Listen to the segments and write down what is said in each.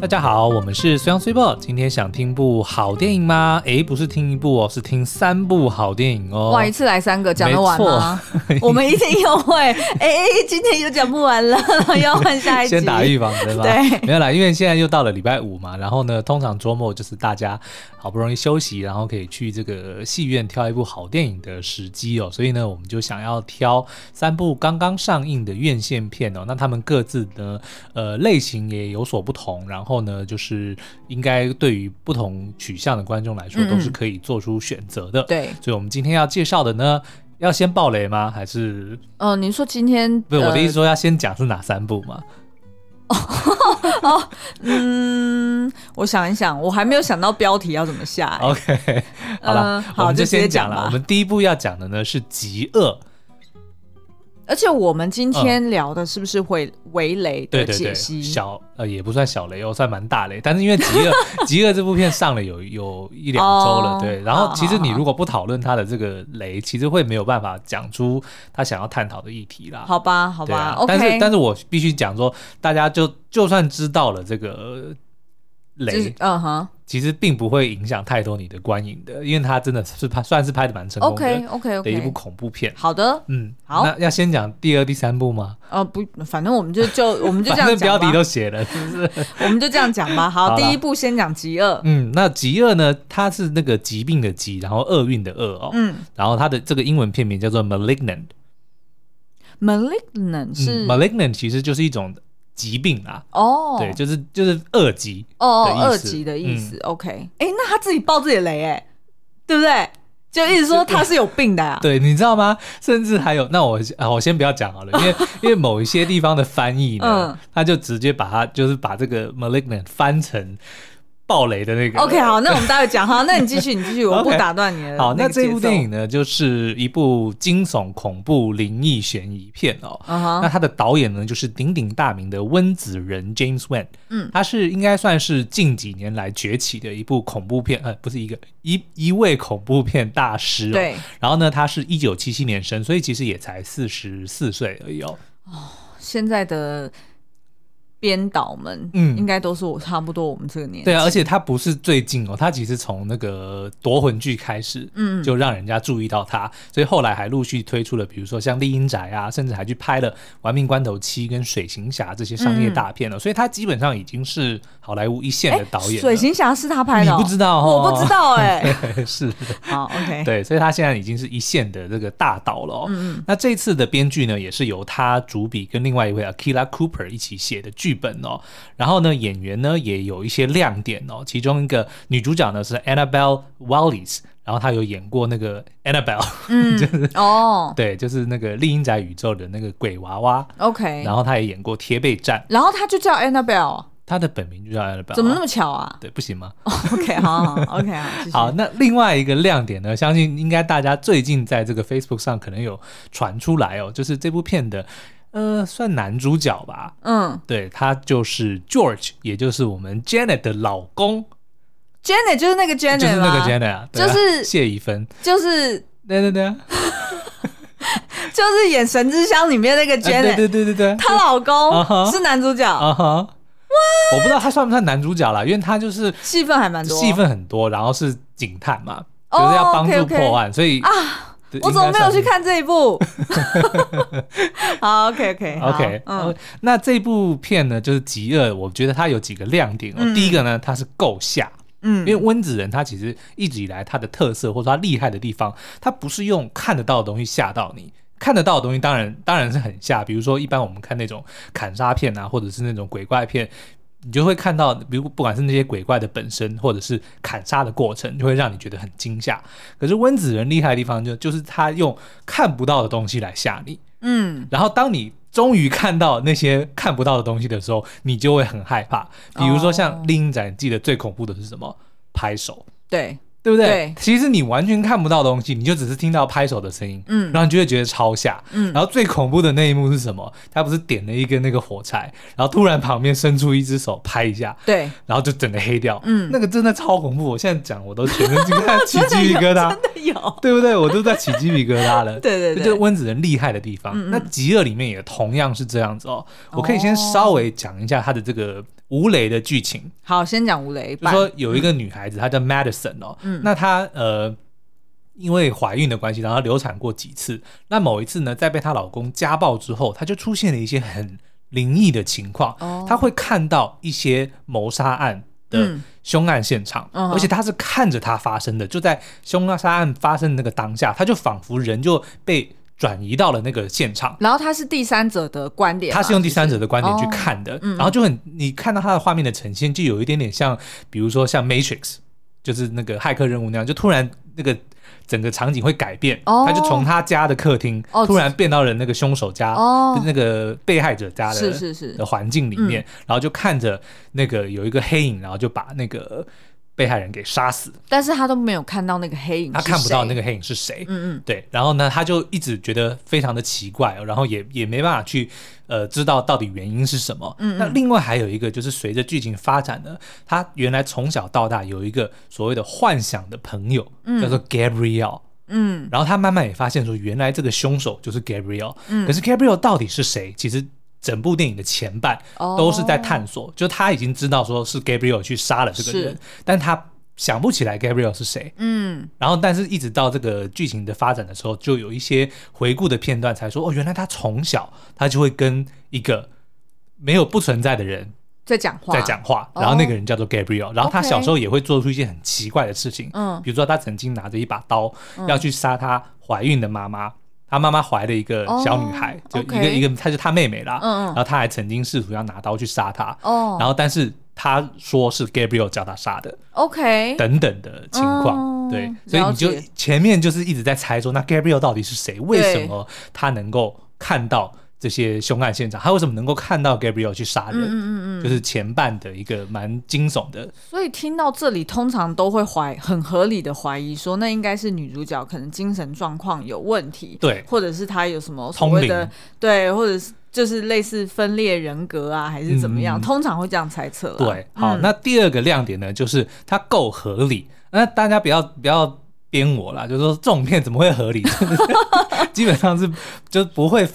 大家好，我们是虽阳虽报。今天想听部好电影吗？诶，不是听一部哦，是听三部好电影哦。哇，一次来三个，讲得完吗？我们一定又会。诶，今天又讲不完了，又要换下一集。先打预防针吧。对，没有啦，因为现在又到了礼拜五嘛。然后呢，通常周末就是大家好不容易休息，然后可以去这个戏院挑一部好电影的时机哦。所以呢，我们就想要挑三部刚刚上映的院线片哦。那他们各自的，呃，类型也有所不同，然后。后呢，就是应该对于不同取向的观众来说，都是可以做出选择的。对，所以我们今天要介绍的呢，要先爆雷吗？还是？哦，您说今天不是我的意思，说要先讲是哪三部吗？哦，嗯，我想一想，我还没有想到标题要怎么下。OK，好了，我们就先讲了。我们第一部要讲的呢是《极恶》。而且我们今天聊的是不是会围雷的解析？小呃也不算小雷哦，算蛮大雷。但是因为极恶《极恶》这部片上了有有一两周了，对。然后其实你如果不讨论它的这个雷，其实会没有办法讲出他想要探讨的议题啦。好吧，好吧。啊、但是但是我必须讲说，大家就就算知道了这个。雷，嗯哼，其实并不会影响太多你的观影的，因为它真的是拍，算是拍的蛮成功的。OK OK OK，的一部恐怖片。好的，嗯，好，那要先讲第二、第三部吗？呃，不，反正我们就就 我们就这样讲，反正标题都写了，是不是？我们就这样讲吧。好，第一部先讲极恶。嗯，那极恶呢？它是那个疾病的疾，然后厄运的厄哦。嗯，然后它的这个英文片名叫做 Malignant。Malignant 是 Malignant，其实就是一种。疾病啊，哦，对，就是就是二级哦，二级的意思。OK，哎，那他自己爆自己的雷，哎，对不对？就一直说他是有病的啊。对，你知道吗？甚至还有，那我啊，我先不要讲好了，因为 因为某一些地方的翻译呢，他就直接把它就是把这个 malignant 翻成。爆雷的那个。OK，好，那我们待会讲哈。那你继续，你继续，我不打断你了。好，那这部电影呢，就是一部惊悚、恐怖、灵异、悬疑片哦。那他的导演呢，就是鼎鼎大名的温子仁 James Wan。嗯，他是应该算是近几年来崛起的一部恐怖片，呃，不是一个一一位恐怖片大师。对。然后呢，他是一九七七年生，所以其实也才四十四岁而已哦。哦，现在的。编导们，嗯，应该都是我差不多我们这个年纪。对啊，而且他不是最近哦，他其实从那个夺魂剧开始，嗯，就让人家注意到他，所以后来还陆续推出了，比如说像《丽英宅》啊，甚至还去拍了《玩命关头七》跟《水行侠》这些商业大片了，嗯、所以他基本上已经是好莱坞一线的导演。水行侠是他拍的、哦？你不知道？我不知道哎、欸，是好 OK，对，所以他现在已经是一线的这个大导了、哦。嗯嗯，那这次的编剧呢，也是由他主笔跟另外一位 Akila Cooper 一起写的剧本哦。然后呢，演员呢也有一些亮点哦。其中一个女主角呢是 Annabelle Wallis，然后她有演过那个 Annabelle，嗯，就是哦，对，就是那个厉阴宅宇宙的那个鬼娃娃。OK，然后她也演过贴背战，然后她就叫 Annabelle，她的本名就叫 Annabelle，怎么那么巧啊？对，不行吗？OK，好好，OK 好，好。那另外一个亮点呢，相信应该大家最近在这个 Facebook 上可能有传出来哦，就是这部片的。呃，算男主角吧。嗯，对，他就是 George，也就是我们 Janet 的老公。Janet 就是那个 Janet，就是那个 Janet 啊，就是谢宜芬，就是对对对，就是演《神之乡》里面那个 Janet，对对对对对，她老公是男主角。啊哈，我不知道他算不算男主角啦，因为他就是戏份还蛮多，戏份很多，然后是警探嘛，就是要帮助破案，所以啊。我怎么没有去看这一部？好，OK，OK，OK。嗯，那这部片呢，就是极恶。我觉得它有几个亮点哦。嗯、第一个呢，它是够吓，嗯，因为温子仁他其实一直以来他的特色或者说他厉害的地方，他不是用看得到的东西吓到你，看得到的东西当然当然是很吓。比如说，一般我们看那种砍杀片啊，或者是那种鬼怪片。你就会看到，比如不管是那些鬼怪的本身，或者是砍杀的过程，就会让你觉得很惊吓。可是温子仁厉害的地方就就是他用看不到的东西来吓你，嗯，然后当你终于看到那些看不到的东西的时候，你就会很害怕。比如说像《厉阴宅》，记得最恐怖的是什么？拍手。对。对不对？对，其实你完全看不到东西，你就只是听到拍手的声音，嗯，然后你就会觉得超吓，嗯，然后最恐怖的那一幕是什么？他不是点了一根那个火柴，然后突然旁边伸出一只手拍一下，对，然后就整个黑掉，嗯，那个真的超恐怖。我现在讲我都全身起鸡皮疙瘩，真的有，对不对？我都在起鸡皮疙瘩了，对对对，这就是温子仁厉害的地方。嗯嗯，那极恶里面也同样是这样子哦。我可以先稍微讲一下他的这个无雷的剧情。好，先讲吴雷。就说有一个女孩子，嗯、她叫 Madison 哦，嗯，那她呃因为怀孕的关系，然后流产过几次。那某一次呢，在被她老公家暴之后，她就出现了一些很灵异的情况。哦，她会看到一些谋杀案的凶案现场，嗯、而且她是看着它发生的，就在凶杀案发生的那个当下，她就仿佛人就被。转移到了那个现场，然后他是第三者的观点，他是用第三者的观点去看的，然后就很，你看到他的画面的呈现，就有一点点像，比如说像 Matrix，就是那个骇客任务那样，就突然那个整个场景会改变，他就从他家的客厅突然变到了那个凶手家，那个被害者家的是是是。的环境里面，然后就看着那个有一个黑影，然后就把那个。被害人给杀死，但是他都没有看到那个黑影，他看不到那个黑影是谁。嗯嗯，对。然后呢，他就一直觉得非常的奇怪，然后也也没办法去呃知道到底原因是什么。嗯，那另外还有一个就是随着剧情发展呢，他原来从小到大有一个所谓的幻想的朋友，嗯，叫做 Gabrielle。嗯，然后他慢慢也发现说，原来这个凶手就是 Gabrielle。嗯，可是 Gabrielle 到底是谁？其实。整部电影的前半都是在探索，oh. 就他已经知道说是 Gabrielle 去杀了这个人，但他想不起来 Gabrielle 是谁。嗯，然后但是一直到这个剧情的发展的时候，就有一些回顾的片段才说，哦，原来他从小他就会跟一个没有不存在的人在讲话，在讲话，然后那个人叫做 Gabrielle，、oh. 然后他小时候也会做出一些很奇怪的事情，嗯，比如说他曾经拿着一把刀要去杀他怀孕的妈妈。他妈妈怀了一个小女孩，oh, 就一个.一个，她是她妹妹啦。嗯嗯。然后他还曾经试图要拿刀去杀她。哦。然后，但是他说是 Gabrielle 叫他杀的。OK。等等的情况，oh, 对，所以你就前面就是一直在猜说，那 Gabrielle 到底是谁？为什么他能够看到？这些凶案现场，他为什么能够看到 Gabrielle 去杀人？嗯嗯嗯，就是前半的一个蛮惊悚的。所以听到这里，通常都会怀很合理的怀疑说，那应该是女主角可能精神状况有问题，对，或者是她有什么所谓的对，或者是就是类似分裂人格啊，还是怎么样？嗯、通常会这样猜测。对，好，嗯、那第二个亮点呢，就是它够合理。那大家不要不要编我啦，就是说这种片怎么会合理？基本上是就不会。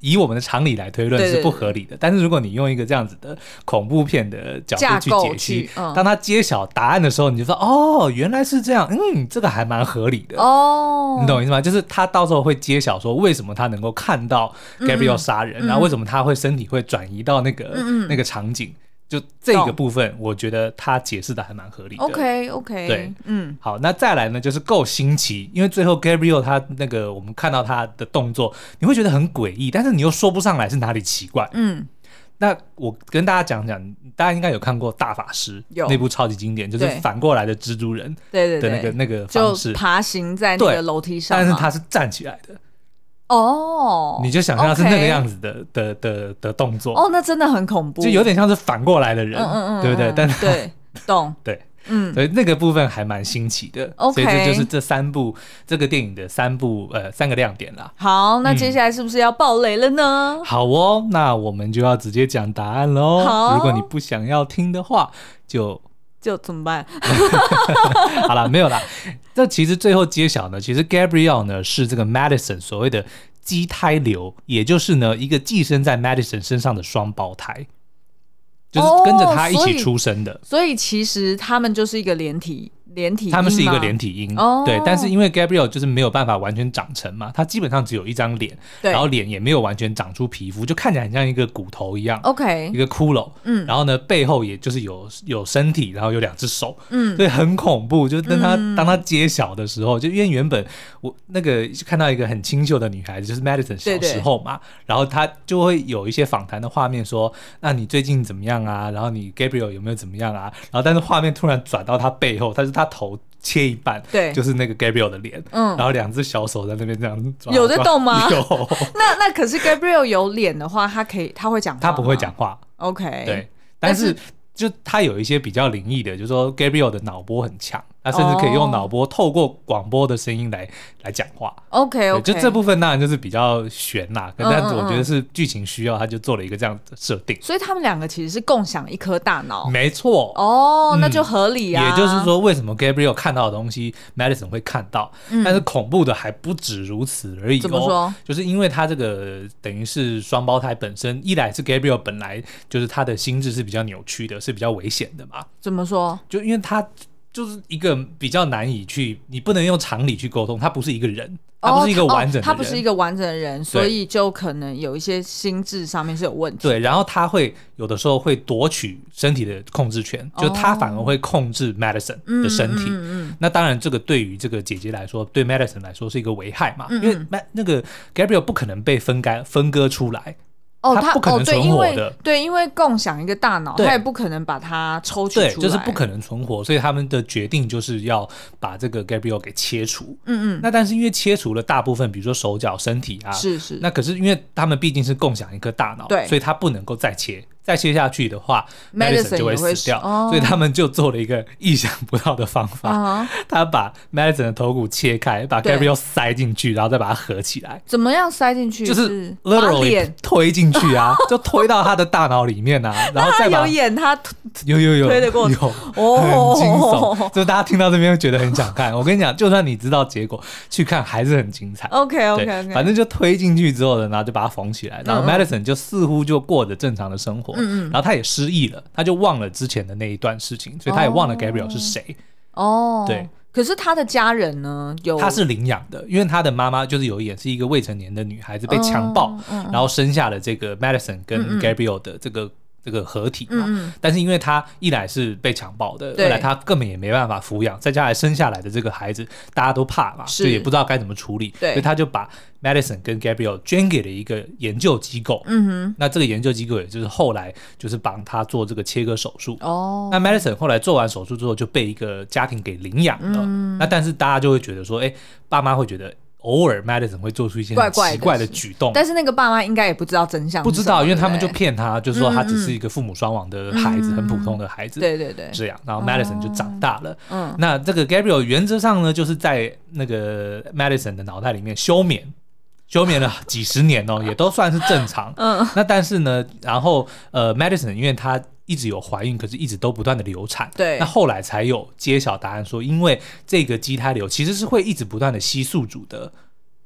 就以我们的常理来推论是不合理的，但是如果你用一个这样子的恐怖片的角度去解析，嗯、当他揭晓答案的时候，你就说哦，原来是这样，嗯，这个还蛮合理的。哦，你懂我意思吗？就是他到时候会揭晓说为什么他能够看到 Gabrielle 杀人，嗯、然后为什么他会身体会转移到那个、嗯、那个场景。就这个部分，我觉得他解释的还蛮合理的。OK OK，对，嗯，好，那再来呢，就是够新奇，因为最后 Gabrielle 他那个我们看到他的动作，你会觉得很诡异，但是你又说不上来是哪里奇怪。嗯，那我跟大家讲讲，大家应该有看过大法师有。那部超级经典，就是反过来的蜘蛛人，对对的那个那个方式，爬行在那个楼梯上，但是他是站起来的。哦，oh, 你就想象是那个样子的.的的的动作哦，oh, 那真的很恐怖，就有点像是反过来的人，嗯嗯嗯，对不对？但是对，懂，对，嗯，所以那个部分还蛮新奇的.所以这就是这三部这个电影的三部呃三个亮点啦。好，那接下来是不是要爆雷了呢？嗯、好哦，那我们就要直接讲答案喽。好，如果你不想要听的话，就。就怎么办？好了，没有啦。这其实最后揭晓呢，其实 Gabrielle 呢是这个 Madison 所谓的畸胎瘤，也就是呢一个寄生在 Madison 身上的双胞胎，就是跟着他一起出生的。哦，所以，所以其实他们就是一个连体。连体，他们是一个连体婴，哦、对，但是因为 Gabrielle 就是没有办法完全长成嘛，他基本上只有一张脸，然后脸也没有完全长出皮肤，就看起来很像一个骨头一样，OK，一个骷髅，嗯，然后呢背后也就是有有身体，然后有两只手，嗯，所以很恐怖。就是当他、嗯、当他揭晓的时候，就因为原本我那个看到一个很清秀的女孩子，就是 Madison 小时候嘛，然后他就会有一些访谈的画面说，那你最近怎么样啊？然后你 Gabrielle 有没有怎么样啊？然后但是画面突然转到他背后，他是他。头切一半，对，就是那个 Gabrielle 的脸，嗯，然后两只小手在那边这样抓，有在动吗？有。那那可是 Gabrielle 有脸的话，他可以，他会讲话，他不会讲话。OK，对，但是就他有一些比较灵异的，就是说 Gabriel 的脑波很强。他甚至可以用脑波透过广播的声音来、oh. 来讲话。OK OK，就这部分当然就是比较悬呐，但是我觉得是剧情需要，他就做了一个这样的设定。所以他们两个其实是共享一颗大脑。没错。哦，那就合理啊。也就是说，为什么 Gabriel 看到的东西，Madison 会看到？但是恐怖的还不止如此而已。怎么说？就是因为他这个等于是双胞胎本身，一来是 Gabriel 本来就是他的心智是比较扭曲的，是比较危险的嘛。怎么说？就因为他。就是一个比较难以去，你不能用常理去沟通，他不是一个人，他不是一个完整的人，哦哦，他不是一个完整的人，所以就可能有一些心智上面是有问题。对，然后他会有的时候会夺取身体的控制权，就他反而会控制 Madison 的身体。哦，嗯，那当然，这个对于这个姐姐来说，对 Madison 来说是一个危害嘛，因为那个 Gabriel 不可能被分开分割出来。哦，他不可能存活的，哦，对，对，因为共享一个大脑，他也不可能把它抽取出来，对，就是不可能存活，所以他们的决定就是要把这个 Gabriel 给切除。嗯嗯，那但是因为切除了大部分，比如说手脚、身体啊，是是，那可是因为他们毕竟是共享一个大脑，对，所以他不能够再切。再切下去的话，Madison 就会死掉，所以他们就做了一个意想不到的方法，他把 Madison 的头骨切开，把 Gabriel 塞进去，然后再把它合起来。怎么样塞进去？就是 literally 推进去啊，就推到他的大脑里面啊，然后再把有演他有有有推的过程，哦很惊悚。就大家听到这边会觉得很想看。我跟你讲，就算你知道结果，去看还是很精彩。OK OK，反正就推进去之后呢，然后就把它缝起来，然后 Madison 就似乎就过着正常的生活。嗯嗯，然后他也失忆了，他就忘了之前的那一段事情，所以他也忘了 Gabriel 是谁。哦，对。可是他的家人呢？有他是领养的，因为他的妈妈就是有演是一个未成年的女孩子被强暴，然后生下了这个 Madison 跟 Gabriel 的这个。这个合体嘛，嗯、但是因为他一来是被强暴的，对二来他根本也没办法抚养，再加上生下来的这个孩子大家都怕嘛，是就也不知道该怎么处理，所以他就把 Madison 跟 Gabriel 捐给了一个研究机构。嗯哼，那这个研究机构也就是后来就是帮他做这个切割手术。哦，那 Madison 后来做完手术之后就被一个家庭给领养了。嗯、那但是大家就会觉得说，哎，爸妈会觉得。偶尔，Madison 会做出一些奇怪的举动，但是那个爸妈应该也不知道真相，不知道，因为他们就骗他，就是说他只是一个父母双亡的孩子，很普通的孩子，对对对，这样，然后 Madison 就长大了。嗯，那这个 Gabriel 原则上呢，就是在那个 Madison 的脑袋里面休眠，休眠了几十年哦，也都算是正常。嗯，那但是呢，然后呃，Madison 因为她。一直有怀孕，可是一直都不断的流产。对，那后来才有揭晓答案说，因为这个畸胎瘤其实是会一直不断的吸宿主的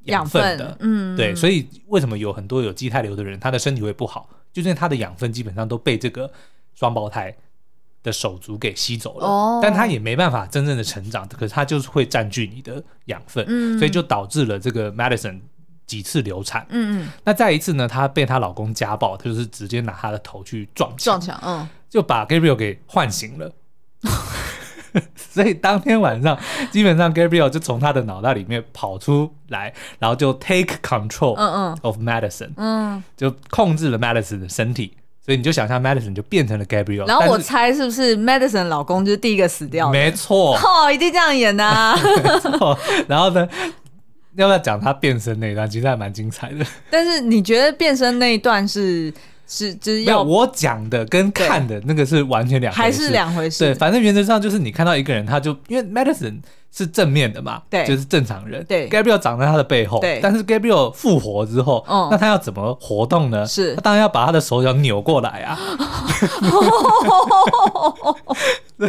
养分的。嗯，对，所以为什么有很多有畸胎瘤的人，他的身体会不好，就是他的养分基本上都被这个双胞胎的手足给吸走了。哦，但他也没办法真正的成长，可是他就是会占据你的养分。嗯，所以就导致了这个 Madison。几次流产，嗯嗯，那再一次呢？她被她老公家暴，她就是直接拿她的头去撞墙，撞墙，嗯，就把 Gabriel 给唤醒了。所以当天晚上，基本上 Gabriel 就从他的脑袋里面跑出来，然后就 take control，嗯嗯，of Madison，嗯，就控制了 Madison 的身体。所以你就想象 Madison 就变成了 Gabriel。然后我猜是不是 Madison 老公就是第一个死掉的？没错，哦，一定这样演的啊。然后呢？要不要讲他变身那一段？其实还蛮精彩的。但是你觉得变身那一段是是就是要我讲的跟看的那个是完全两回事，还是两回事？对，反正原则上就是你看到一个人，他就因为 Madison 是正面的嘛，对，就是正常人。对，Gabriel 长在他的背后，对。但是 Gabriel 复活之后，嗯，那他要怎么活动呢？是，他当然要把他的手脚扭过来啊。对。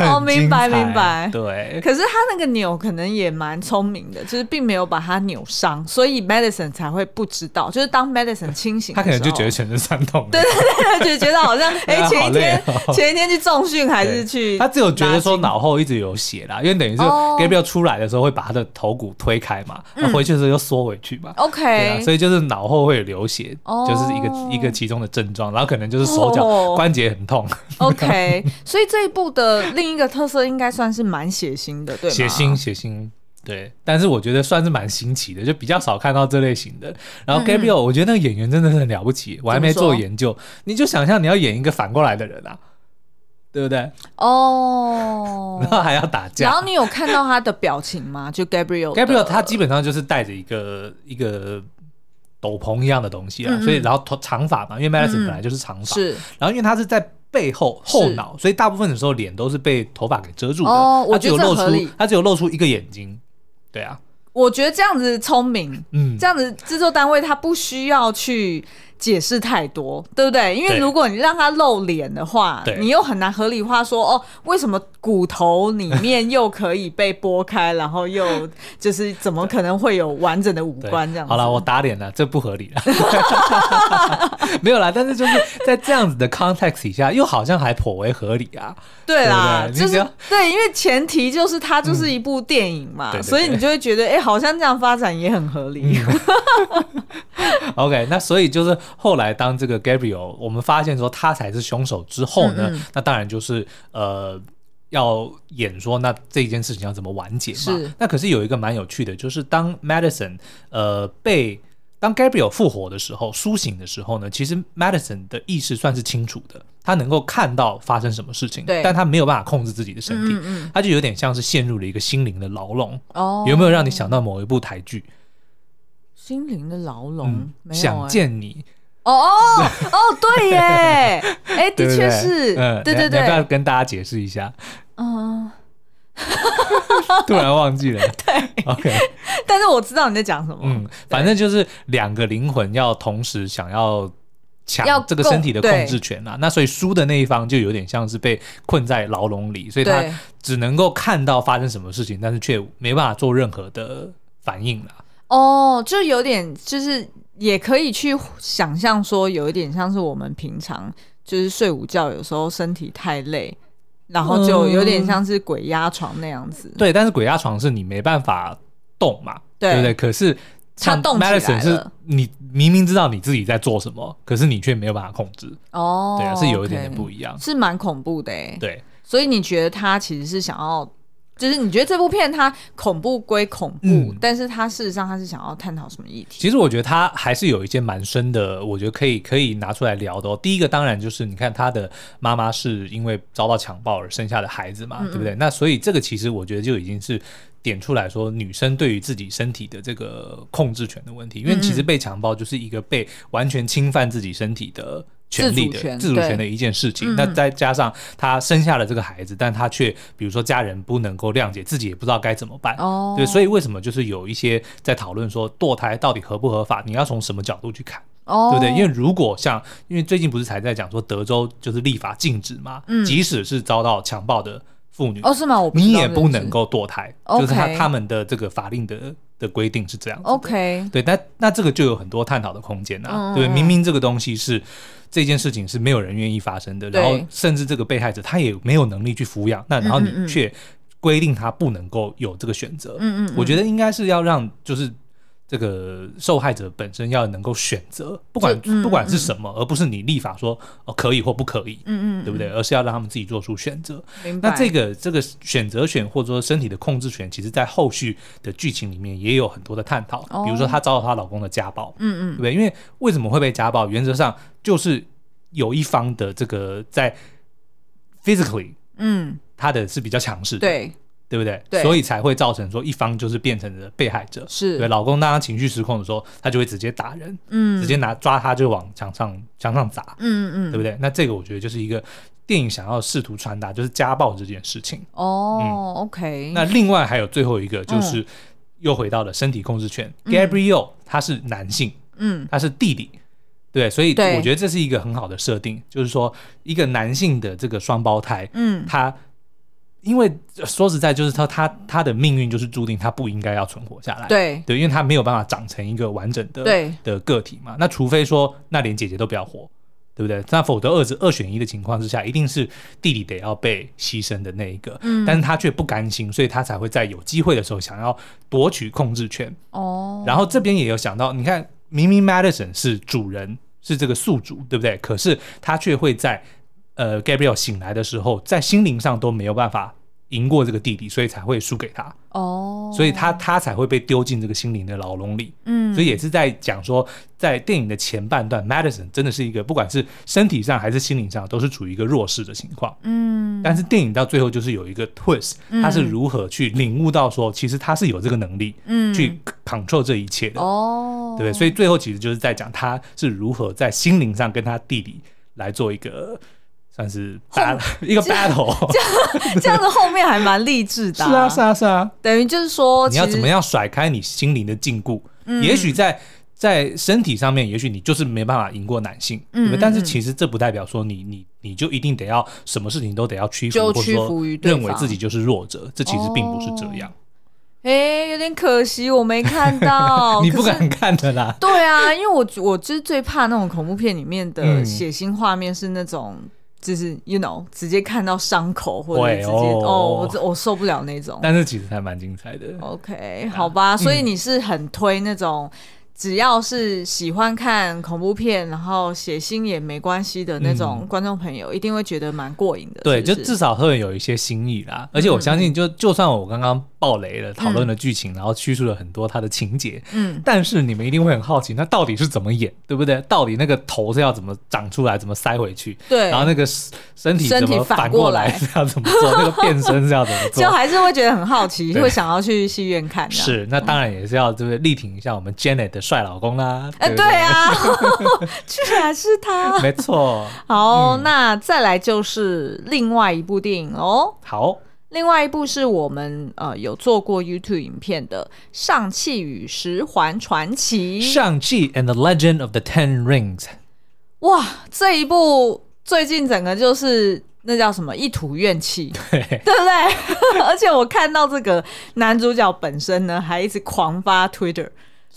哦，明白明白，对。可是他那个扭可能也蛮聪明的，就是并没有把他扭伤，所以 Medicine 才会不知道。就是当 Medicine 清醒，他可能就觉得全身酸痛。对对对，就觉得好像 哎，前一天 前一天去重训还是去，他只有觉得说脑后一直有血啦，因为等于是 Gabriel 出来的时候会把他的头骨推开嘛，那回去的时候又缩回去嘛。OK，所以就是脑后会有流血，就是一个一个其中的症状，然后可能就是手脚关节很痛。OK，所以这一部的。另一个特色应该算是蛮血腥的，对吗？血腥，血腥，对。但是我觉得算是蛮新奇的，就比较少看到这类型的。然后 Gabriel，我觉得那个演员真的是很了不起。我还没做研究，你就想象你要演一个反过来的人啊，对不对？哦。然后还要打架。然后你有看到他的表情吗？就 Gabriel，Gabriel 他基本上就是带着一个一个斗篷一样的东西啊，嗯嗯所以然后头长发嘛，因为 Madison 本来就是长发，是，然后因为他是在背后后脑，所以大部分的时候脸都是被头发给遮住的，哦，我觉得他只有露出，他只有露出一个眼睛，对啊，我觉得这样子聪明，嗯，这样子制作单位他不需要去。解释太多，对不对？因为如果你让他露脸的话，你又很难合理化说哦，为什么骨头里面又可以被剥开，然后又就是怎么可能会有完整的五官这样子？好了，我打脸了，这不合理了。没有啦，但是就是在这样子的 context 底下，又好像还颇为合理啊。对啦，对对就是对，因为前提就是它就是一部电影嘛，嗯、所以你就会觉得哎、欸，好像这样发展也很合理。嗯、OK，那所以就是。后来，当这个 Gabriel 我们发现说他才是凶手之后呢，那当然就是呃要演说那这件事情要怎么完结嘛。是那可是有一个蛮有趣的，就是当 Madison 呃被当 Gabriel 复活的时候，苏醒的时候呢，其实 Madison 的意识算是清楚的，他能够看到发生什么事情，但他没有办法控制自己的身体，嗯嗯他就有点像是陷入了一个心灵的牢笼。哦，有没有让你想到某一部台剧？心灵的牢笼，嗯欸、想见你。哦哦 哦，对耶，哎，的确是，嗯，对对对，要不要跟大家解释一下？嗯，突然忘记了，对，OK，但是我知道你在讲什么，嗯，反正就是两个灵魂要同时想要抢这个身体的控制权啊，那所以输的那一方就有点像是被困在牢笼里，所以他只能够看到发生什么事情，但是却没办法做任何的反应了。哦，就有点就是。也可以去想象说，有一点像是我们平常就是睡午觉，有时候身体太累，然后就有点像是鬼压床那样子。对，但是鬼压床是你没办法动嘛，对不对？可是像 Madison 是你明明知道你自己在做什么，可是你却没有办法控制。哦，对啊，是有一点点不一样，是蛮恐怖的哎。对，所以你觉得他其实是想要。就是你觉得这部片它恐怖归恐怖，嗯、但是它事实上它是想要探讨什么议题？其实我觉得它还是有一些蛮深的，我觉得可以可以拿出来聊的哦。第一个当然就是你看他的妈妈是因为遭到强暴而生下的孩子嘛，嗯嗯对不对？那所以这个其实我觉得就已经是点出来说女生对于自己身体的这个控制权的问题，因为其实被强暴就是一个被完全侵犯自己身体的。权利的自主权的一件事情，那再加上他生下了这个孩子，但他却比如说家人不能够谅解，自己也不知道该怎么办。哦，对，所以为什么就是有一些在讨论说堕胎到底合不合法？你要从什么角度去看？哦，对不对？因为如果像因为最近不是才在讲说德州就是立法禁止嘛，嗯，即使是遭到强暴的妇女，哦，是吗？你也不能够堕胎，就是他他们的这个法令的。的规定是这样子，OK，对，但那这个就有很多探讨的空间啊，嗯、对，明明这个东西是这件事情是没有人愿意发生的，然后甚至这个被害者他也没有能力去抚养，那然后你却规定他不能够有这个选择，嗯，嗯嗯，我觉得应该是要让就是。这个受害者本身要能够选择，不管、嗯、不管是什么，嗯、而不是你立法说哦可以或不可以，嗯嗯，对不对？而是要让他们自己做出选择。那这个这个选择权或者说身体的控制权，其实在后续的剧情里面也有很多的探讨。哦、比如说她遭到她老公的家暴，嗯嗯，对不对？因为为什么会被家暴？原则上就是有一方的这个在 physically，嗯，他的是比较强势的，对。对不对？对，所以才会造成说一方就是变成了被害者。是对，老公当他情绪失控的时候，他就会直接打人，嗯，直接拿抓他就往墙上墙上砸，嗯嗯，对不对？那这个我觉得就是一个电影想要试图传达，就是家暴这件事情。哦，嗯，OK。那另外还有最后一个就是又回到了身体控制权。嗯，Gabriel 他是男性，嗯，他是弟弟，对，所以我觉得这是一个很好的设定，就是说一个男性的这个双胞胎，嗯，他。因为说实在，就是他他他的命运就是注定他不应该要存活下来。对对，因为他没有办法长成一个完整的对的个体嘛。那除非说，那连姐姐都不要活，对不对？那否则二子二选一的情况之下，一定是弟弟得要被牺牲的那一个。嗯，但是他却不甘心，所以他才会在有机会的时候想要夺取控制权。哦，然后这边也有想到，你看，明明 Madison 是主人，是这个宿主，对不对？可是他却会在。呃，Gabriel 醒来的时候，在心灵上都没有办法赢过这个弟弟，所以才会输给他。哦，所以他他才会被丢进这个心灵的牢笼里。嗯，所以也是在讲说，在电影的前半段，Madison 真的是一个不管是身体上还是心灵上都是处于一个弱势的情况。嗯，但是电影到最后就是有一个 twist，他是如何去领悟到说，其实他是有这个能力，嗯，去 control 这一切的。哦，对不对？所以最后其实就是在讲他是如何在心灵上跟他弟弟来做一个。算是 battle 一个 battle，这样 这样子后面还蛮励志的。是啊是啊是啊，等于就是说，你要怎么样甩开你心灵的禁锢？也许在在身体上面，也许你就是没办法赢过男性，嗯，但是其实这不代表说你你你就一定得要什么事情都得要屈服，或者说认为自己就是弱者，这其实并不是这样。哎，有点可惜，我没看到。你不敢看的啦。对啊，因为我我就是最怕那种恐怖片里面的血腥画面是那种。就是 you know 直接看到伤口或者直接哦，哦，我我受不了那种。但是其实还蛮精彩的。OK，好吧，所以你是很推那种。只要是喜欢看恐怖片，然后血腥也没关系的那种观众朋友，嗯、一定会觉得蛮过瘾的。对，是是就至少会有一些新意啦。嗯、而且我相信就，就就算我刚刚爆雷了，讨论了剧情，嗯、然后叙述了很多他的情节，嗯，但是你们一定会很好奇，那到底是怎么演，对不对？到底那个头是要怎么长出来，怎么塞回去？对，然后那个身体怎么反过来是要怎么做？那个变身是要怎么做？就还是会觉得很好奇，对会想要去戏院看。是，那当然也是要就是？力挺一下我们 Janet 的。帅老公啦！哎，对啊，居然是他，没错。好，嗯、那再来就是另外一部电影哦。好，另外一部是我们呃有做过 YouTube 影片的《上汽与十环传奇》。上汽 and the Legend of the Ten Rings。哇，这一部最近整个就是那叫什么一吐怨气，对，对不对？而且我看到这个男主角本身呢，还一直狂发 Twitter。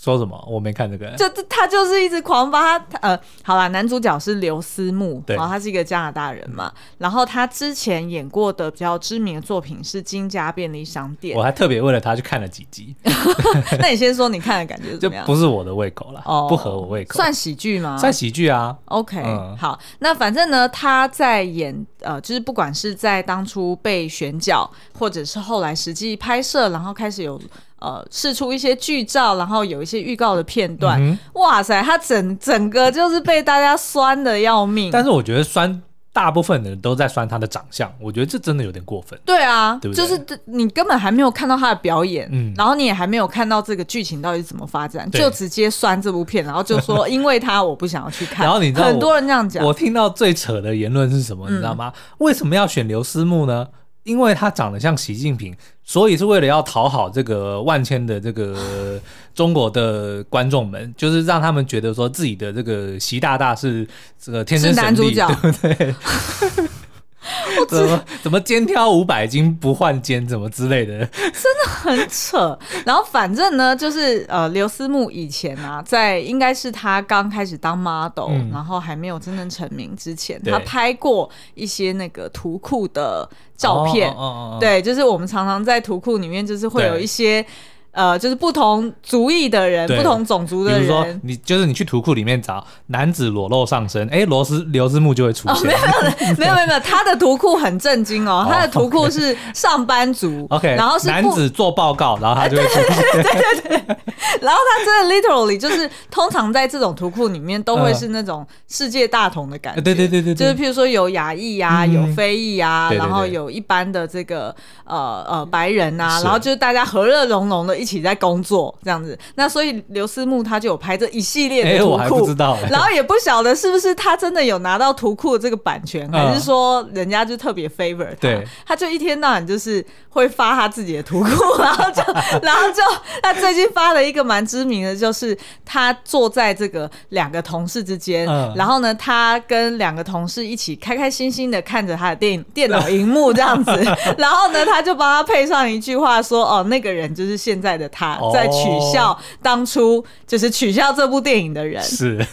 说什么？我没看这个。就他就是一直狂发他呃，好啦，男主角是刘思慕，对，然后他是一个加拿大人嘛。然后他之前演过的比较知名的作品是《金家便利商店》，我还特别为了他去看了几集。那你先说你看的感觉怎么样？就不是我的胃口了，哦，不合我胃口。算喜剧吗？算喜剧啊。OK，好，那反正呢，他在演呃，就是不管是在当初被选角，或者是后来实际拍摄，然后开始有。呃，释出一些剧照，然后有一些预告的片段，嗯、哇塞，他整整个就是被大家酸的要命。但是我觉得酸，大部分的人都在酸他的长相，我觉得这真的有点过分。对啊，对不对？就是你根本还没有看到他的表演，嗯，然后你也还没有看到这个剧情到底怎么发展，就直接酸这部片，然后就说 因为他我不想要去看。然后你知道很多人这样讲，我听到最扯的言论是什么？嗯、你知道吗？为什么要选刘思慕呢？因为他长得像习近平，所以是为了要讨好这个万千的这个 中国的观众们，就是让他们觉得说自己的这个习大大是这个天生神力，对不对？怎么怎么肩挑五百斤不换肩，怎么之类的，真的很扯。然后反正呢，就是呃，刘思慕以前啊，在应该是他刚开始当 model，、嗯、然后还没有真正成名之前，他拍过一些那个图库的照片。哦哦哦哦对，就是我们常常在图库里面，就是会有一些。呃，就是不同族裔的人，不同种族的人。比如说，你就是你去图库里面找男子裸露上身，哎，罗斯刘思慕就会出现。没有没有没有没有，他的图库很震惊哦，他的图库是上班族，OK，然后是男子做报告，然后他就会出现。对对对对，然后他真的 literally 就是通常在这种图库里面都会是那种世界大同的感觉。对对对对，就是譬如说有亚裔呀，有非裔呀，然后有一般的这个呃呃白人呐，然后就是大家和乐融融的。一起在工作这样子，那所以刘思慕他就有拍这一系列的图库，我还不知道，然后也不晓得是不是他真的有拿到图库的这个版权，还是说人家就特别 favor 他，对，他就一天到晚就是会发他自己的图库，然后就然后就他最近发了一个蛮知名的，就是他坐在这个两个同事之间，然后呢，他跟两个同事一起开开心心的看着他的电电脑荧幕这样子，然后呢，他就帮他配上一句话说：“哦，那个人就是现在。”的他在取笑当初就是取笑这部电影的人，是。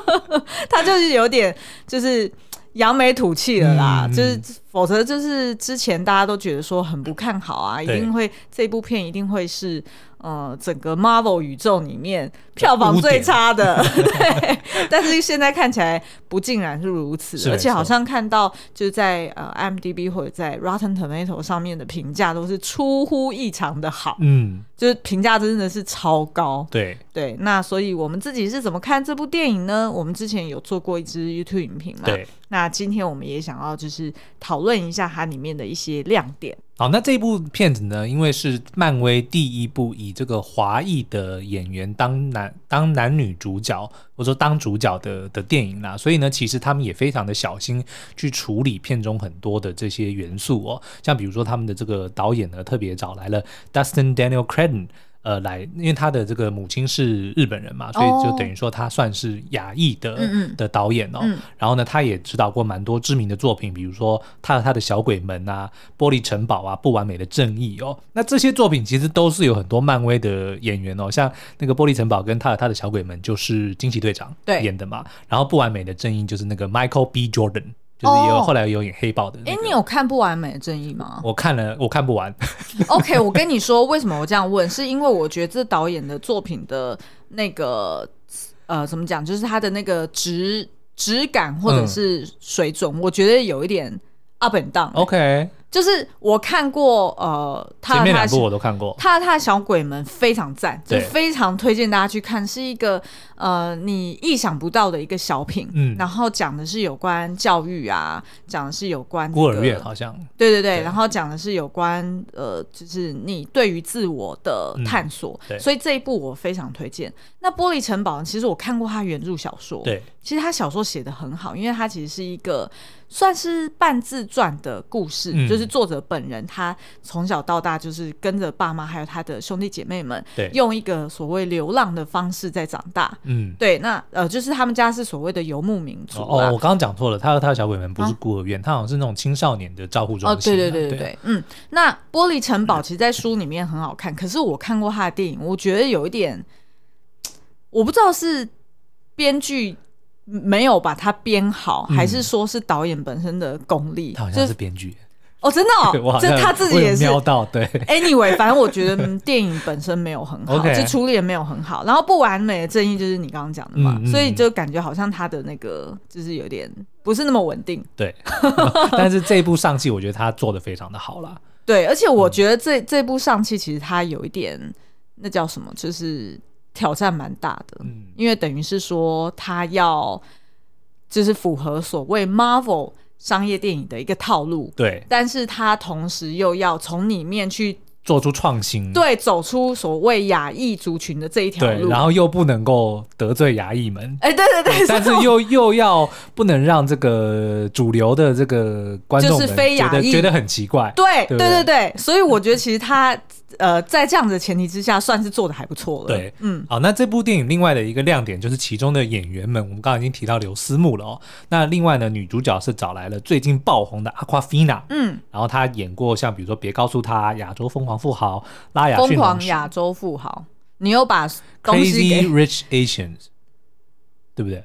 他就是有点就是扬眉吐气了啦，嗯、就是否则就是之前大家都觉得说很不看好啊，一定会这部片一定会是呃，整个 Marvel 宇宙里面票房最差的，对。但是现在看起来不尽然是如此，而且好像看到就是在呃 IMDB 或者在 Rotten Tomato 上面的评价都是出乎意常的好，嗯，就是评价真的是超高。对对，那所以我们自己是怎么看这部电影呢？我们之前有做过一支 YouTube 影评嘛，对。那今天我们也想要就是讨论一下它里面的一些亮点。好，那这部片子呢，因为是漫威第一部以这个华裔的演员当男当男女主角，或者说当主角的的电影啦，所以呢，其实他们也非常的小心去处理片中很多的这些元素哦，像比如说他们的这个导演呢，特别找来了 Dustin Daniel Creden。呃，来，因为他的这个母亲是日本人嘛，所以就等于说他算是亚裔的、哦、的导演哦。嗯、然后呢，他也指导过蛮多知名的作品，比如说他和他的小鬼们啊、玻璃城堡啊、不完美的正义哦。那这些作品其实都是有很多漫威的演员哦，像那个玻璃城堡跟他和他的小鬼们就是惊奇队长演的嘛。然后不完美的正义就是那个 Michael B. Jordan。就是也有后来有演黑豹的。哎、那个，欸，你有看不完美的正义吗？我看了，我看不完。OK，我跟你说，为什么我这样问，是因为我觉得这导演的作品的那个呃，怎么讲，就是他的那个质质感或者是水准，嗯、我觉得有一点 up and down。OK。就是我看过，呃，他前面两部我都看过，他的他的小鬼们非常赞，就非常推荐大家去看，是一个呃你意想不到的一个小品，嗯，然后讲的是有关教育啊，讲的是有关、这个、孤儿院好像，对对对，对。然后讲的是有关呃，就是你对于自我的探索，嗯、所以这一部我非常推荐。那玻璃城堡其实我看过他原著小说，对，其实他小说写的很好，因为他其实是一个。算是半自传的故事，嗯、就是作者本人他从小到大就是跟着爸妈还有他的兄弟姐妹们，对用一个所谓流浪的方式在长大。嗯，对，那呃，就是他们家是所谓的游牧民族。哦，我刚刚讲错了，他和他的小鬼们不是孤儿院，啊、他好像是那种青少年的照护中心。哦，对对对对对，对嗯，那玻璃城堡其实，在书里面很好看，可是我看过他的电影，我觉得有一点，我不知道是编剧。没有把它编好，还是说是导演本身的功力？他好像是编剧哦，真的哦，这他自己也是瞄到。对，Anyway，反正我觉得电影本身没有很好，就处理也没有很好。然后不完美的正义就是你刚刚讲的嘛，所以就感觉好像他的那个就是有点不是那么稳定。对，但是这一部上气，我觉得他做的非常的好啦。对，而且我觉得这这部上气其实他有一点那叫什么，就是。挑战蛮大的，嗯，因为等于是说他要就是符合所谓 Marvel 商业电影的一个套路，对，但是他同时又要从里面去做出创新，对，走出所谓亚裔族群的这一条路，然后又不能够得罪亚裔们，哎，对对对，但是又又要不能让这个主流的这个观众们觉得觉得很奇怪，对对对对，所以我觉得其实他。呃，在这样的前提之下，算是做的还不错了。对，嗯，好，那这部电影另外的一个亮点就是其中的演员们，我们刚刚已经提到刘思慕了哦。那另外呢，女主角是找来了最近爆红的 Awkwafina，嗯，然后她演过像比如说《别告诉她》《亚洲疯狂富豪》《拉雅疯狂亚洲富豪》，你又把 Crazy Rich Asians，对不对？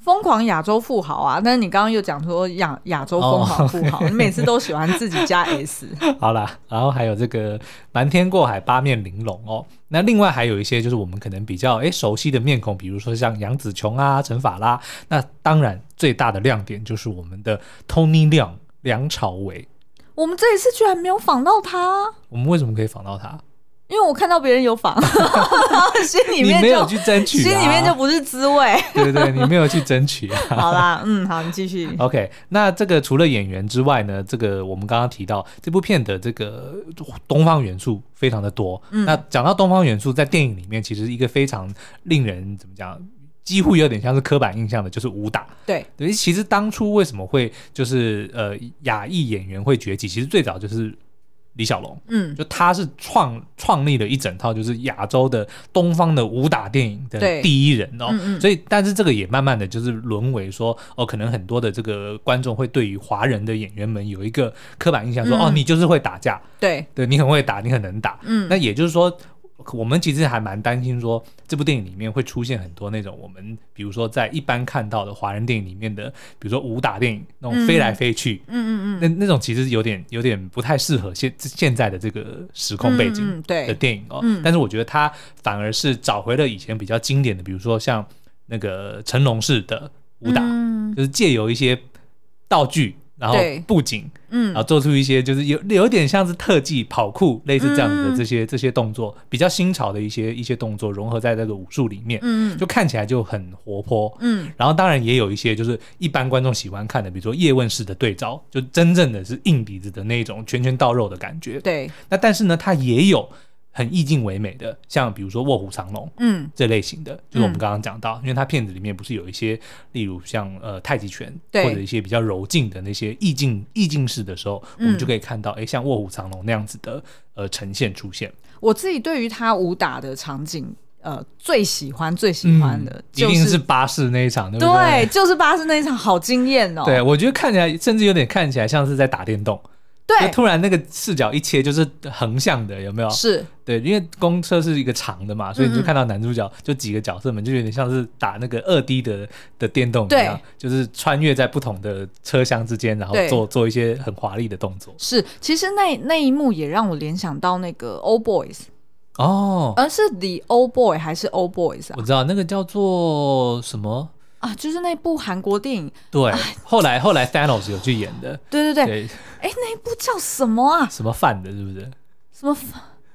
疯狂亚洲富豪啊！但是你刚刚又讲说亚亚洲疯狂富豪，oh, 你每次都喜欢自己加 S。好啦，然后还有这个瞒天过海八面玲珑哦。那另外还有一些就是我们可能比较诶熟悉的面孔，比如说像杨紫琼啊、陈法拉。那当然最大的亮点就是我们的 Tony Leung 梁朝伟。我们这一次居然没有仿到他，我们为什么可以仿到他？因为我看到别人有访，然 后心里面就没有去争取，心里面就不是滋味。对对，你没有去争取。好啦，嗯，好，你继续。OK，那这个除了演员之外呢，这个我们刚刚提到这部片的这个东方元素非常的多。嗯，那讲到东方元素，在电影里面其实一个非常令人怎么讲，几乎有点像是刻板印象的，就是武打。对，对，其实当初为什么会就是呃亚裔演员会崛起，其实最早就是。李小龙，嗯，就他是创创立了一整套，就是亚洲的东方的武打电影的第一人哦，嗯嗯，所以但是这个也慢慢的就是沦为说哦，可能很多的这个观众会对于华人的演员们有一个刻板印象说，说、嗯、哦，你就是会打架，对，对你很会打，你很能打，嗯，那也就是说，我们其实还蛮担心说，这部电影里面会出现很多那种我们比如说在一般看到的华人电影里面的，比如说武打电影那种飞来飞去，嗯嗯嗯，那那种其实有点有点不太适合现现在的这个时空背景的电影哦。嗯嗯但是我觉得它反而是找回了以前比较经典的，比如说像那个成龙式的武打，嗯、就是借由一些道具。然后布景，嗯，然后做出一些就是有有点像是特技跑酷类似这样子的这些、嗯、这些动作，比较新潮的一些一些动作融合在这个武术里面，嗯，就看起来就很活泼，嗯，然后当然也有一些就是一般观众喜欢看的，比如说叶问式的对招，就真正的是硬鼻子的那种拳拳到肉的感觉，对。那但是呢，它也有。很意境唯美的，像比如说《卧虎藏龙》，嗯，这类型的，就是我们刚刚讲到，嗯、因为它片子里面不是有一些，例如像呃太极拳，对，或者一些比较柔劲的那些意境意境式的时候，嗯、我们就可以看到，哎，像《卧虎藏龙》那样子的呃呈现出现。我自己对于他武打的场景，呃，最喜欢最喜欢的，就是，一定是巴士那一场，对不对？对，就是巴士那一场，好惊艳哦！对，我觉得看起来甚至有点看起来像是在打电动。对，突然那个视角一切就是横向的，有没有？是对，因为公车是一个长的嘛，所以你就看到男主角就几个角色们，就有点像是打那个二 D 的的电动一样，就是穿越在不同的车厢之间，然后做做一些很华丽的动作。是，其实那那一幕也让我联想到那个 Old Boys 哦，而是 The Old Boy 还是 Old Boys 啊？我知道那个叫做什么。啊，就是那部韩国电影，对，后来后来 Thanos 有去演的，对对对，哎，那一部叫什么啊？什么犯的，是不是？什么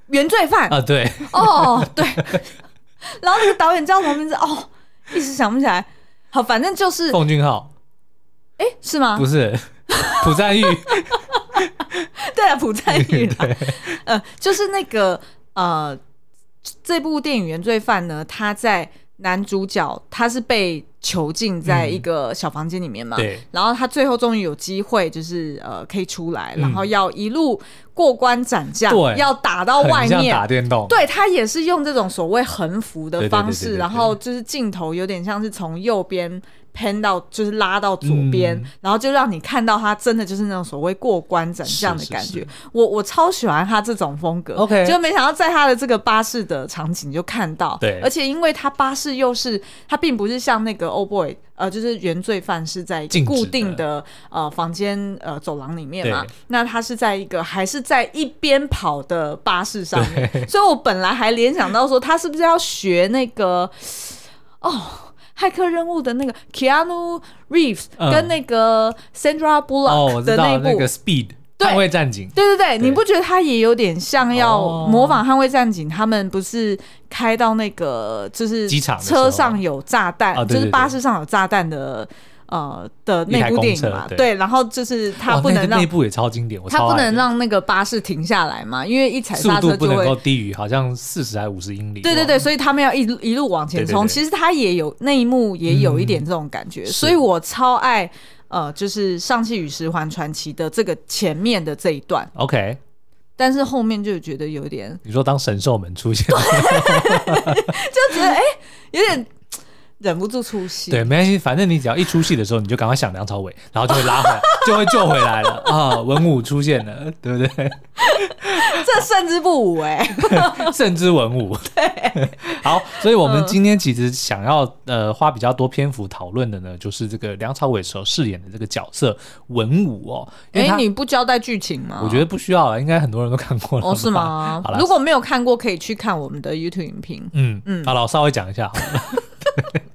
原罪犯啊？对，哦对，然后那个导演叫什么名字？哦，一时想不起来。好，反正就是奉俊昊，哎，是吗？不是，朴赞玉。对啊，朴赞玉。对，呃，就是那个呃，这部电影原罪犯呢，他在。男主角他是被囚禁在一个小房间里面嘛，嗯、对，然后他最后终于有机会，就是呃可以出来，嗯、然后要一路过关斩将，对，要打到外面。打电动，对，他也是用这种所谓横幅的方式，然后就是镜头有点像是从右边。偏到就是拉到左边，嗯、然后就让你看到他真的就是那种所谓过关斩将的感觉。是是是。我我超喜欢他这种风格。OK，就没想到在他的这个巴士的场景就看到，对，而且因为他巴士又是他并不是像那个 Old Boy，呃，就是原罪犯是在固定的呃房间呃走廊里面嘛，那他是在一个还是在一边跑的巴士上面，所以我本来还联想到说他是不是要学那个哦。骇客任务的那个 Keanu Reeves 跟那个 Sandra Bullock 的那部。那个 Speed 捍卫战警，对对对，你不觉得他也有点像要模仿捍卫战警？他们不是开到那个就是机场车上有炸弹，就是巴士上有炸弹的。呃的那部电影嘛，对，对，然后就是他不能让那部也超经典，他不能让那个巴士停下来嘛，因为一踩刹车就会速度不能够低于好像四十还五十英里。对对对，所以他们要一路一路往前冲。对对对，其实他也有那一幕也有一点这种感觉，嗯、所以我超爱呃，就是《上汽与十环传奇》的这个前面的这一段。OK，但是后面就觉得有点，你说当神兽们出现，就觉得哎、欸，有点。忍不住出戏，对，没关系，反正你只要一出戏的时候，你就赶快想梁朝伟，然后就会拉回来，就会救回来了啊、哦！文武出现了，对不对？这甚至不武哎，甚至文武。对，好，所以我们今天其实想要呃花比较多篇幅讨论的呢，就是这个梁朝伟所饰演的这个角色文武哦。哎，你不交代剧情吗？我觉得不需要啊，应该很多人都看过了。哦，是吗？好啦，如果没有看过，可以去看我们的 YouTube 影评。嗯嗯，好了，我稍微讲一下好了。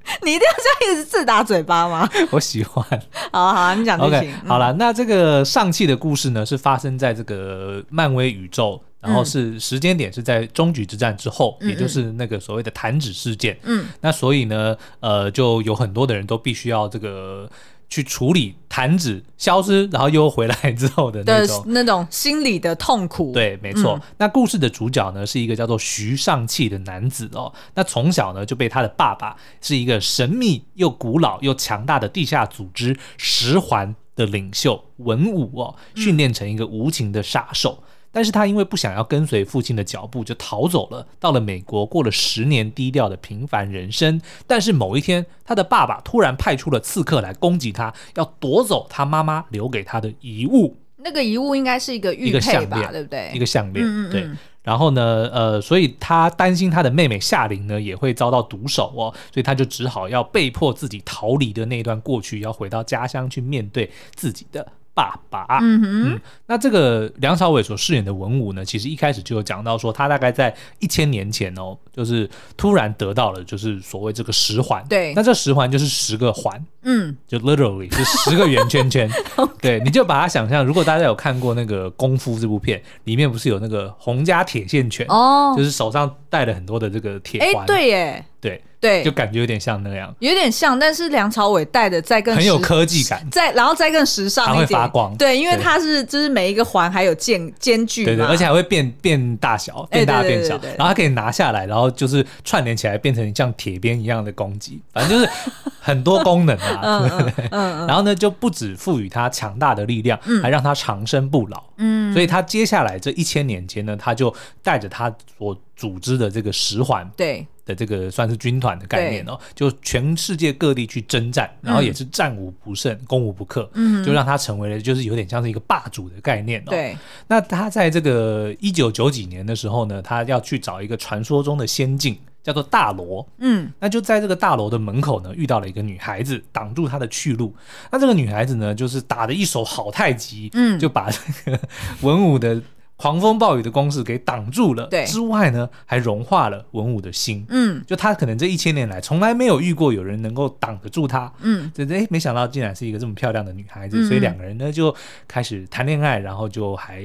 你一定要这样一直自打嘴巴吗？我喜欢。好好，你讲就行。Okay, 好了，那这个上汽的故事呢，是发生在这个漫威宇宙，然后是时间点是在终局之战之后，嗯、也就是那个所谓的弹指事件。嗯，那所以呢，呃，就有很多的人都必须要这个。去处理弹指消失，然后又回来之后的那种那种心理的痛苦。对，没错。嗯、那故事的主角呢，是一个叫做徐尚气的男子哦。那从小呢，就被他的爸爸是一个神秘又古老又强大的地下组织十环的领袖文武哦，训练成一个无情的杀手。嗯但是他因为不想要跟随父亲的脚步，就逃走了，到了美国，过了十年低调的平凡人生。但是某一天，他的爸爸突然派出了刺客来攻击他，要夺走他妈妈留给他的遗物。那个遗物应该是一个玉佩吧，对不对？一个项链，嗯嗯嗯对。然后呢，呃，所以他担心他的妹妹夏琳呢也会遭到毒手哦，所以他就只好要被迫自己逃离的那段过去，要回到家乡去面对自己的。爸爸，嗯哼，嗯，那这个梁朝伟所饰演的文武呢，其实一开始就有讲到说，他大概在一千年前哦，就是突然得到了就是所谓这个十环，对，那这十环就是十个环，嗯，就 literally 就十个圆圈圈，对，你就把它想象，如果大家有看过那个功夫这部片，里面不是有那个洪家铁线拳哦，就是手上戴了很多的这个铁环，对耶，对。对，就感觉有点像那样，有点像，但是梁朝伟戴的再更很有科技感，再然后再更时尚一点，会发光。对，因为它是就是每一个环还有间间距，对对，而且还会变变大小，变大变小，然后它可以拿下来，然后就是串联起来变成像铁鞭一样的攻击，反正就是很多功能啊。嗯嗯。然后呢，就不止赋予它强大的力量，还让它长生不老。嗯。所以它接下来这一千年间呢，它就带着它所组织的这个十环，对。的这个算是军团的概念哦，就全世界各地去征战，然后也是战无不胜，攻无不克，嗯，就让他成为了就是有点像是一个霸主的概念哦。对，那他在这个一九九几年的时候呢，他要去找一个传说中的仙境，叫做大罗，嗯，那就在这个大罗的门口呢，遇到了一个女孩子，挡住他的去路。那这个女孩子呢，就是打的一手好太极，嗯，就把这个文武的。狂风暴雨的攻势给挡住了，对，之外呢，还融化了文武的心。嗯，就他可能这一千年来从来没有遇过有人能够挡得住他。嗯，对对，没想到竟然是一个这么漂亮的女孩子，嗯、所以两个人呢就开始谈恋爱，然后就还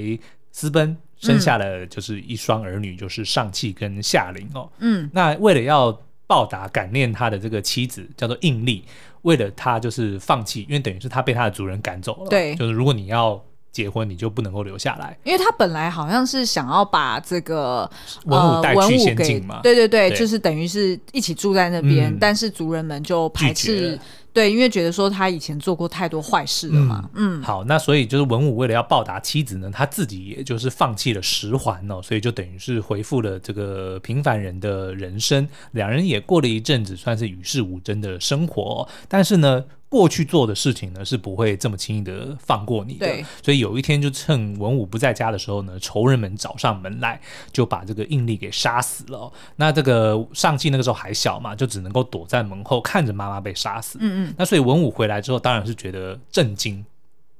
私奔，生下了就是一双儿女，就是上气跟下灵哦。嗯，那为了要报答感念他的这个妻子叫做应力，为了他就是放弃，因为等于是他被他的主人赶走了。对，就是如果你要。结婚你就不能够留下来，因为他本来好像是想要把这个文武带去仙境嘛，对对对，对。就是等于是一起住在那边，嗯、但是族人们就排斥，对，因为觉得说他以前做过太多坏事了嘛，嗯，嗯。好，那所以就是文武为了要报答妻子呢，他自己也就是放弃了十环哦，所以就等于是回复了这个平凡人的人生，两人也过了一阵子算是与世无争的生活，但是呢。过去做的事情呢，是不会这么轻易的放过你的。对，所以有一天就趁文武不在家的时候呢，仇人们找上门来，就把这个应力给杀死了。那这个上气那个时候还小嘛，就只能够躲在门后看着妈妈被杀死。嗯嗯。那所以文武回来之后，当然是觉得震惊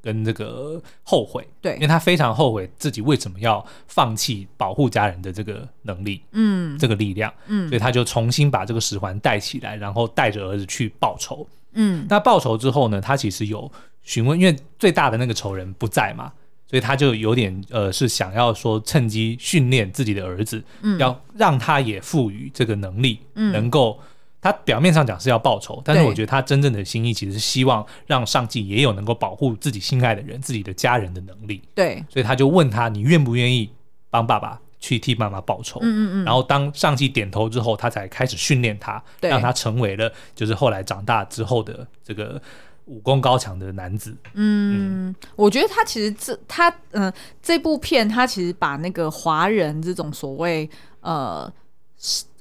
跟这个后悔。对，因为他非常后悔自己为什么要放弃保护家人的这个能力，嗯，这个力量。嗯，所以他就重新把这个十环带起来，然后带着儿子去报仇。嗯，那报仇之后呢，他其实有询问，因为最大的那个仇人不在嘛，所以他就有点呃，是想要说趁机训练自己的儿子，嗯，要让他也赋予这个能力，嗯，能够他表面上讲是要报仇，但是我觉得他真正的心意其实是希望让上级也有能够保护自己心爱的人、自己的家人的能力，对，所以他就问他，你愿不愿意帮爸爸？去替妈妈报仇，嗯嗯嗯，然后当上级点头之后，他才开始训练他，对让他成为了就是后来长大之后的这个武功高强的男子。嗯，嗯我觉得他其实这他嗯、呃、这部片他其实把那个华人这种所谓呃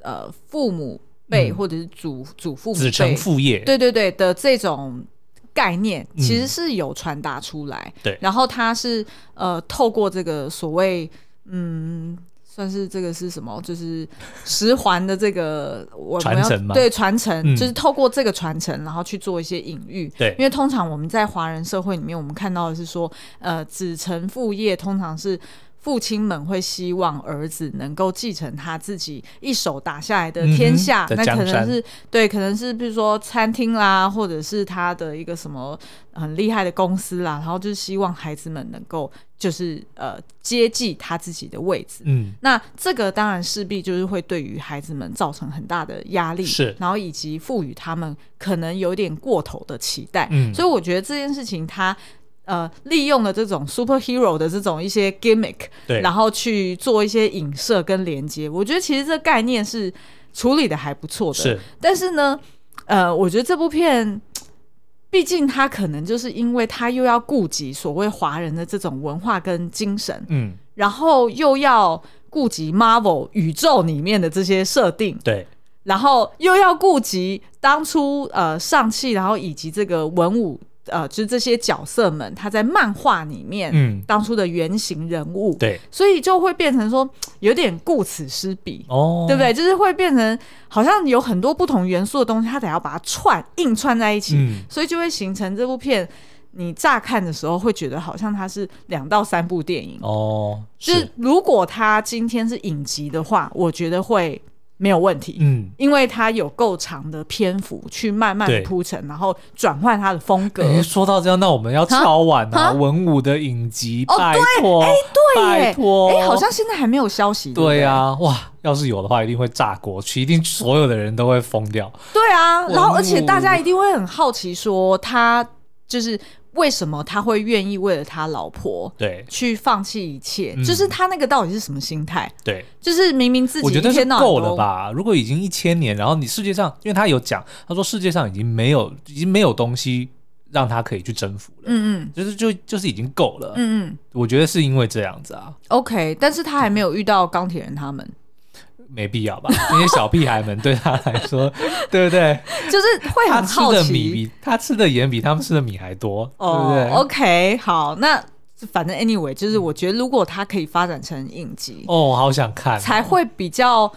呃父母辈或者是祖、嗯、祖父母子承父业，对对对的这种概念其实是有传达出来。对、嗯，然后他是呃透过这个所谓嗯。算是这个是什么？就是十环的这个我们要？对，传承、嗯、就是透过这个传承，然后去做一些隐喻。对，因为通常我们在华人社会里面，我们看到的是说，呃，子承父业，通常是。父亲们会希望儿子能够继承他自己一手打下来的天下，嗯、那可能是对，可能是比如说餐厅啦，或者是他的一个什么很厉害的公司啦，然后就是希望孩子们能够就是呃接济他自己的位置。嗯，那这个当然势必就是会对于孩子们造成很大的压力，是，然后以及赋予他们可能有点过头的期待。嗯，所以我觉得这件事情他。呃，利用了这种 superhero 的这种一些 gimmick，对，然后去做一些影射跟连接。我觉得其实这个概念是处理的还不错的。是，但是呢，呃，我觉得这部片，毕竟他可能就是因为他又要顾及所谓华人的这种文化跟精神，嗯，然后又要顾及 Marvel 宇宙里面的这些设定，对，然后又要顾及当初呃上汽，然后以及这个文武。呃，就是这些角色们他在漫画里面，嗯，当初的原型人物，对，所以就会变成说有点顾此失彼，哦，对不对？就是会变成好像有很多不同元素的东西，他得要把它串硬串在一起，嗯，所以就会形成这部片。你乍看的时候会觉得好像它是两到三部电影哦，就是如果它今天是影集的话，我觉得会没有问题，嗯，因为它有够长的篇幅去慢慢的铺陈，然后转换它的风格。哎，说到这样，那我们要超晚啊，文武的影集，哦，对，哎，对，拜托，哎，好像现在还没有消息。对啊，哇，要是有的话，一定会炸锅去，一定所有的人都会疯掉。对啊，然后而且大家一定会很好奇，说他就是。为什么他会愿意为了他老婆对去放弃一切？就是他那个到底是什么心态？对，就是明明自己我觉得是够了吧？如果已经一千年，然后你世界上，因为他有讲，他说世界上已经没有，已经没有东西让他可以去征服了。嗯嗯，就是就就是已经够了。嗯嗯，我觉得是因为这样子啊。OK，但是他还没有遇到钢铁人他们。没必要吧？那些小屁孩们对他来说，对不对？就是会很好奇。他吃的米比他吃的盐比他们吃的米还多，哦、对不对？OK，好，那反正 anyway，就是我觉得如果他可以发展成影集，哦，我好想看，才会比较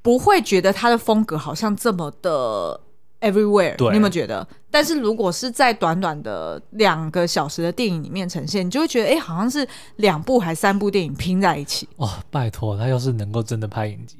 不会觉得他的风格好像这么的 everywhere。对，你有没有觉得？但是如果是在短短的两个小时的电影里面呈现，你就会觉得，哎，好像是两部还三部电影拼在一起。哦，拜托，他要是能够真的拍影集。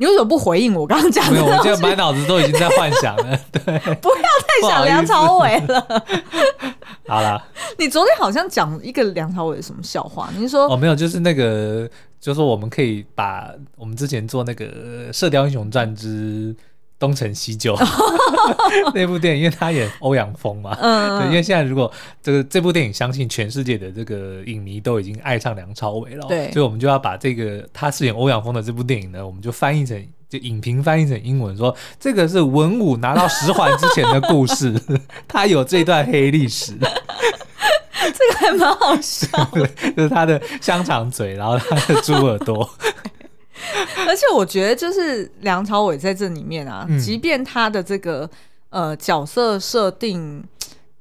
你为什么不回应我刚刚讲的？没有，我现在满脑子都已经在幻想了。对，不要再想梁朝伟了。好了，你昨天好像讲一个梁朝伟的什么笑话？你是说哦，没有，就是那个，就是我们可以把我们之前做那个《射雕英雄传之》东成西就。那部电影，因为他演欧阳锋嘛，嗯，对，因为现在如果这个这部电影，相信全世界的这个影迷都已经爱上梁朝伟了，对，所以我们就要把这个他饰演欧阳锋的这部电影呢，我们就翻译成就影评翻译成英文，说这个是文武拿到十环之前的故事，他有这段黑历史，这个还蛮好笑，对，就是他的香肠嘴，然后他的猪耳朵。而且我觉得，就是梁朝伟在这里面啊，嗯、即便他的这个呃角色设定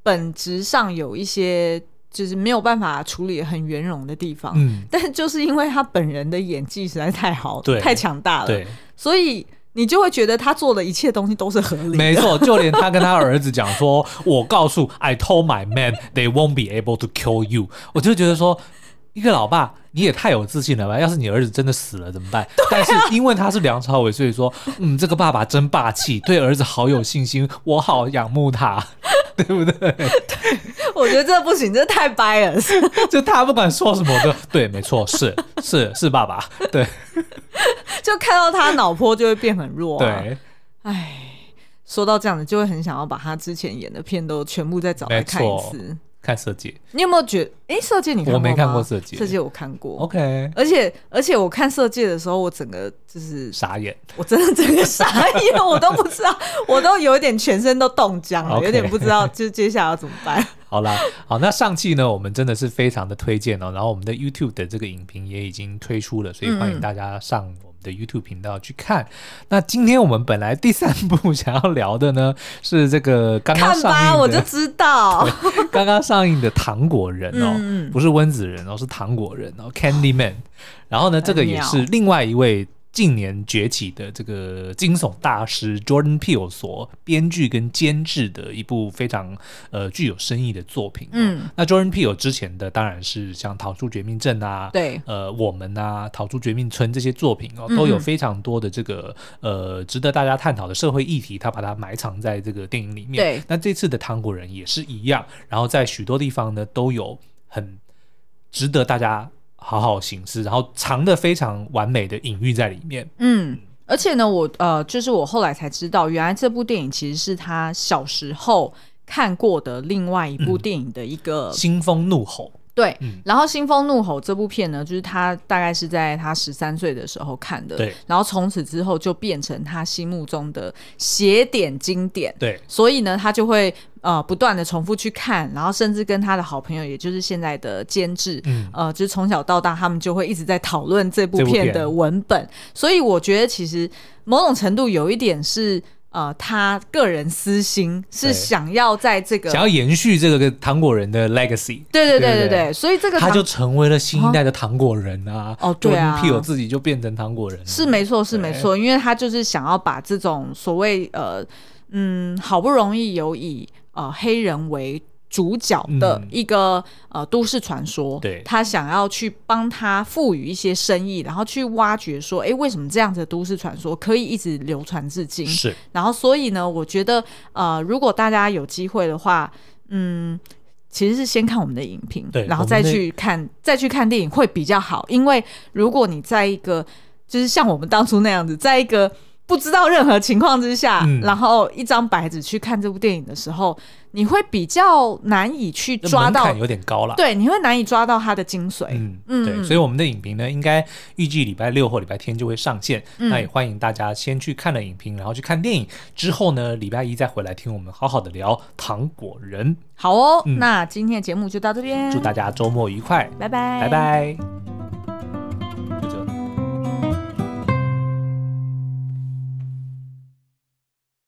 本质上有一些就是没有办法处理很圆融的地方，嗯，但就是因为他本人的演技实在太好，对，太强大了，对，所以你就会觉得他做的一切东西都是合理的。没错，就连他跟他儿子讲说：“我告诉 I told my men they won't be able to kill you。”我就觉得说。一个老爸，你也太有自信了吧？要是你儿子真的死了怎么办？啊、但是因为他是梁朝伟，所以说，嗯，这个爸爸真霸气，对儿子好有信心，我好仰慕他，对不对？对，我觉得这不行，这太掰了。就他不管说什么，都对，没错，是是是爸爸，对。就看到他脑波就会变很弱、啊。对，哎，说到这样子，就会很想要把他之前演的片都全部再找来看一次。看色戒，你有没有觉得？哎，色戒你看？我没看过色戒，色戒我看过。OK，而且而且我看色戒的时候，我整个就是傻眼，我真的整个傻眼，我都不知道，我都有一点全身都冻僵了，有点不知道就接下来要怎么办。好啦，好，那上期呢，我们真的是非常的推荐哦，然后我们的 YouTube 的这个影评也已经推出了，所以欢迎大家上。的 YouTube 频道去看。那今天我们本来第三部 想要聊的呢，是这个刚刚上映的，我就知道，刚刚上映的《糖果人》哦，嗯、不是温子仁哦，是糖果人哦，Candyman。然后呢，这个也是另外一位。近年崛起的这个惊悚大师 Jordan Peele 所编剧跟监制的一部非常呃具有深意的作品。嗯，那 Jordan Peele 之前的当然是像《逃出绝命镇》啊，对，呃，我们啊，《逃出绝命村》这些作品哦，都有非常多的这个呃值得大家探讨的社会议题，他把它埋藏在这个电影里面。对，那这次的《糖果人》也是一样，然后在许多地方呢都有很值得大家。好好行事，然后藏的非常完美的隐喻在里面。嗯，而且呢，我呃，就是我后来才知道，原来这部电影其实是他小时候看过的另外一部电影的一个《新风怒吼》。对，嗯、然后《腥风怒吼》这部片呢，就是他大概是在他十三岁的时候看的，对，然后从此之后就变成他心目中的邪典经典，对，所以呢，他就会呃不断的重复去看，然后甚至跟他的好朋友，也就是现在的监制，嗯，呃，就是从小到大，他们就会一直在讨论这部片的文本，所以我觉得其实某种程度有一点是。呃，他个人私心是想要在这个想要延续这个糖果人的 legacy，对对对对对，所以这个他就成为了新一代的糖果人啊。哦，对啊，Jordan Peele 自己就变成糖果人，是没错是没错，因为他就是想要把这种所谓呃嗯，好不容易有以呃黑人为。主角的一个、嗯、呃都市传说，对，他想要去帮他赋予一些深意，然后去挖掘说，哎，为什么这样子的都市传说可以一直流传至今？是，然后所以呢，我觉得呃，如果大家有机会的话，嗯，其实是先看我们的影评，对，然后再去看再去看电影会比较好，因为如果你在一个就是像我们当初那样子，在一个不知道任何情况之下，嗯、然后一张白纸去看这部电影的时候。你会比较难以去抓到，有点高了。对，你会难以抓到它的精髓。嗯嗯，对，所以我们的影评呢，应该预计礼拜六或礼拜天就会上线。嗯。那也欢迎大家先去看了影评，然后去看电影，之后呢，礼拜一再回来听我们好好的聊《糖果人》。好哦，嗯、那今天的节目就到这边，祝大家周末愉快，拜拜，拜拜。